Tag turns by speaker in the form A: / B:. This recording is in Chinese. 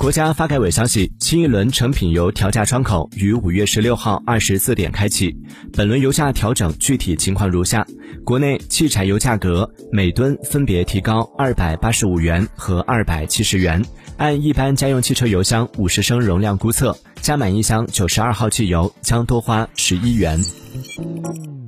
A: 国家发改委消息新一轮成品油调价窗口于五月十六号二十四点开启本轮油价调整具体情况如下国内汽柴油价格每吨分别提高二百八十五元和二百七十元按一般家用汽车油箱五十升容量估测加满一箱九十二号汽油将多花十一元。